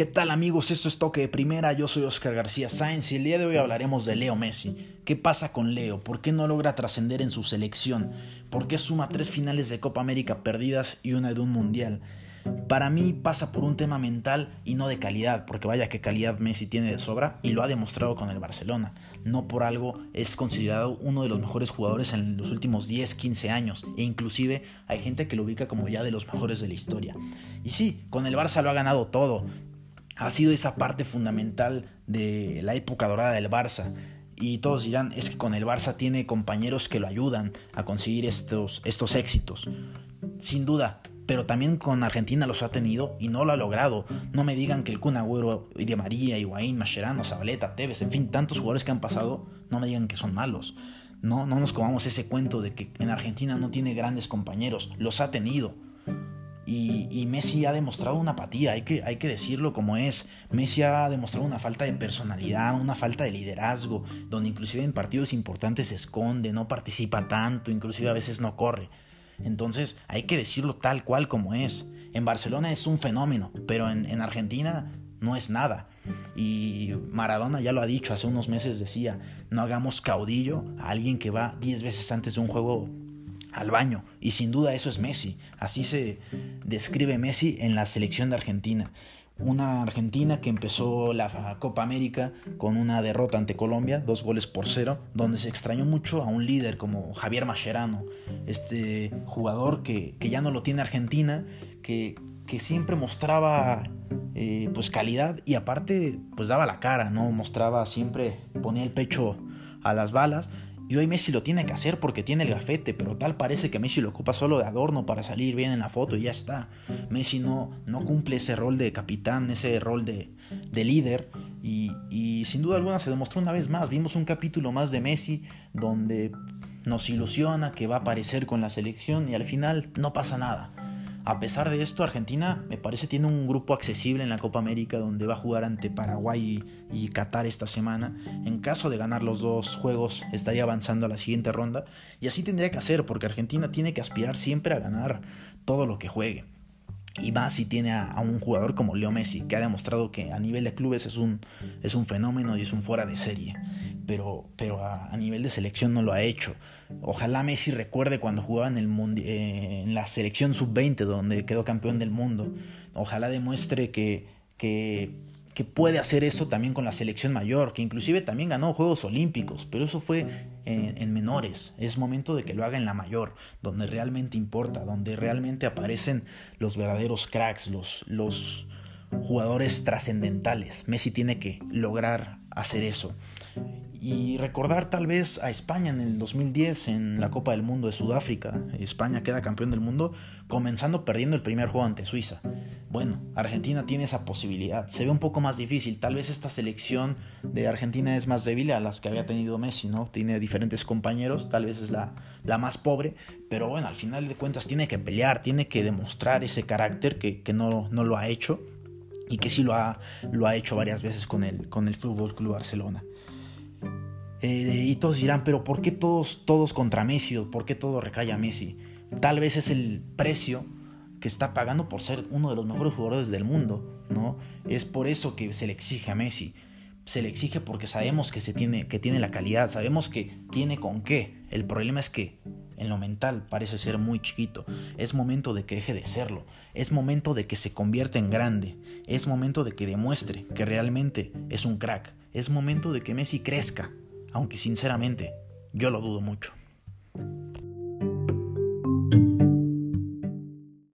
¿Qué tal amigos? Esto es Toque de Primera, yo soy Oscar García Sáenz y el día de hoy hablaremos de Leo Messi. ¿Qué pasa con Leo? ¿Por qué no logra trascender en su selección? ¿Por qué suma tres finales de Copa América perdidas y una de un Mundial? Para mí pasa por un tema mental y no de calidad, porque vaya que calidad Messi tiene de sobra y lo ha demostrado con el Barcelona. No por algo es considerado uno de los mejores jugadores en los últimos 10, 15 años e inclusive hay gente que lo ubica como ya de los mejores de la historia. Y sí, con el Barça lo ha ganado todo. Ha sido esa parte fundamental de la época dorada del Barça y todos dirán, es que con el Barça tiene compañeros que lo ayudan a conseguir estos, estos éxitos. Sin duda, pero también con Argentina los ha tenido y no lo ha logrado. No me digan que el Kun Agüero, Di María, Higuaín, Mascherano, Zabaleta, Tevez, en fin, tantos jugadores que han pasado, no me digan que son malos. No, no nos comamos ese cuento de que en Argentina no tiene grandes compañeros, los ha tenido. Y, Messi ha demostrado una apatía, hay que, hay que decirlo como es. Messi ha demostrado una falta de personalidad, una falta de liderazgo, donde inclusive en partidos importantes se esconde, no participa tanto, inclusive a veces no corre. Entonces hay que decirlo tal cual como es. En Barcelona es un fenómeno, pero en, Argentina no es nada. Y Maradona ya lo ha dicho, hace unos meses decía, no hagamos caudillo a alguien que va 10 veces antes de un juego al baño. Y sin duda eso es Messi. Así se describe Messi en la selección de Argentina una Argentina que empezó la Copa América con una derrota ante Colombia, dos goles por cero, donde se extrañó mucho a un líder como Javier Mascherano, este jugador que, ya no lo tiene Argentina, que, que siempre mostraba eh, pues calidad y aparte pues daba la cara, ¿no? Mostraba siempre, ponía el pecho a las balas y hoy Messi lo tiene que hacer porque tiene el gafete, pero tal parece que Messi lo ocupa solo de adorno para salir bien en la foto y ya está. Messi no, no cumple ese rol de capitán, ese rol de, líder. Y, y, sin duda alguna se demostró una vez más. Vimos un capítulo más de Messi donde nos ilusiona que va a aparecer con la selección y al final no pasa nada. A pesar de esto, Argentina me parece tiene un grupo accesible en la Copa América donde va a jugar ante Paraguay y, Qatar esta semana. En caso de ganar los dos juegos, estaría avanzando a la siguiente ronda. Y así tendría que hacer, porque Argentina tiene que aspirar siempre a ganar todo lo que juegue. Y más si tiene a, un jugador como Leo Messi, que ha demostrado que a nivel de clubes es un, es un fenómeno y es un fuera de serie pero, pero a, nivel de selección no lo ha hecho. Ojalá Messi recuerde cuando jugaba en, el eh, en la selección sub-20, donde quedó campeón del mundo. Ojalá demuestre que, que, puede hacer eso también con la selección mayor, que inclusive también ganó Juegos Olímpicos, pero eso fue en, en, menores. Es momento de que lo haga en la mayor, donde realmente importa, donde realmente aparecen los verdaderos cracks, los, los jugadores trascendentales. Messi tiene que lograr hacer eso y recordar tal vez a España en el 2010 en la Copa del Mundo de Sudáfrica. España queda campeón del mundo comenzando perdiendo el primer juego ante Suiza. Bueno, Argentina tiene esa posibilidad. Se ve un poco más difícil. Tal vez esta selección de Argentina es más débil a las que había tenido Messi, ¿no? Tiene diferentes compañeros, tal vez es la, la más pobre, pero bueno, al final de cuentas tiene que pelear, tiene que demostrar ese carácter que, que no, no, lo ha hecho y que sí lo ha, lo ha hecho varias veces con el, con el Fútbol Club Barcelona. Eh, y todos dirán, pero ¿por qué todos, todos contra Messi? ¿Por qué todo recae a Messi? Tal vez es el precio que está pagando por ser uno de los mejores jugadores del mundo, ¿no? Es por eso que se le exige a Messi. Se le exige porque sabemos que, se tiene, que tiene la calidad, sabemos que tiene con qué. El problema es que en lo mental parece ser muy chiquito. Es momento de que deje de serlo. Es momento de que se convierta en grande. Es momento de que demuestre que realmente es un crack. Es momento de que Messi crezca aunque sinceramente yo lo dudo mucho.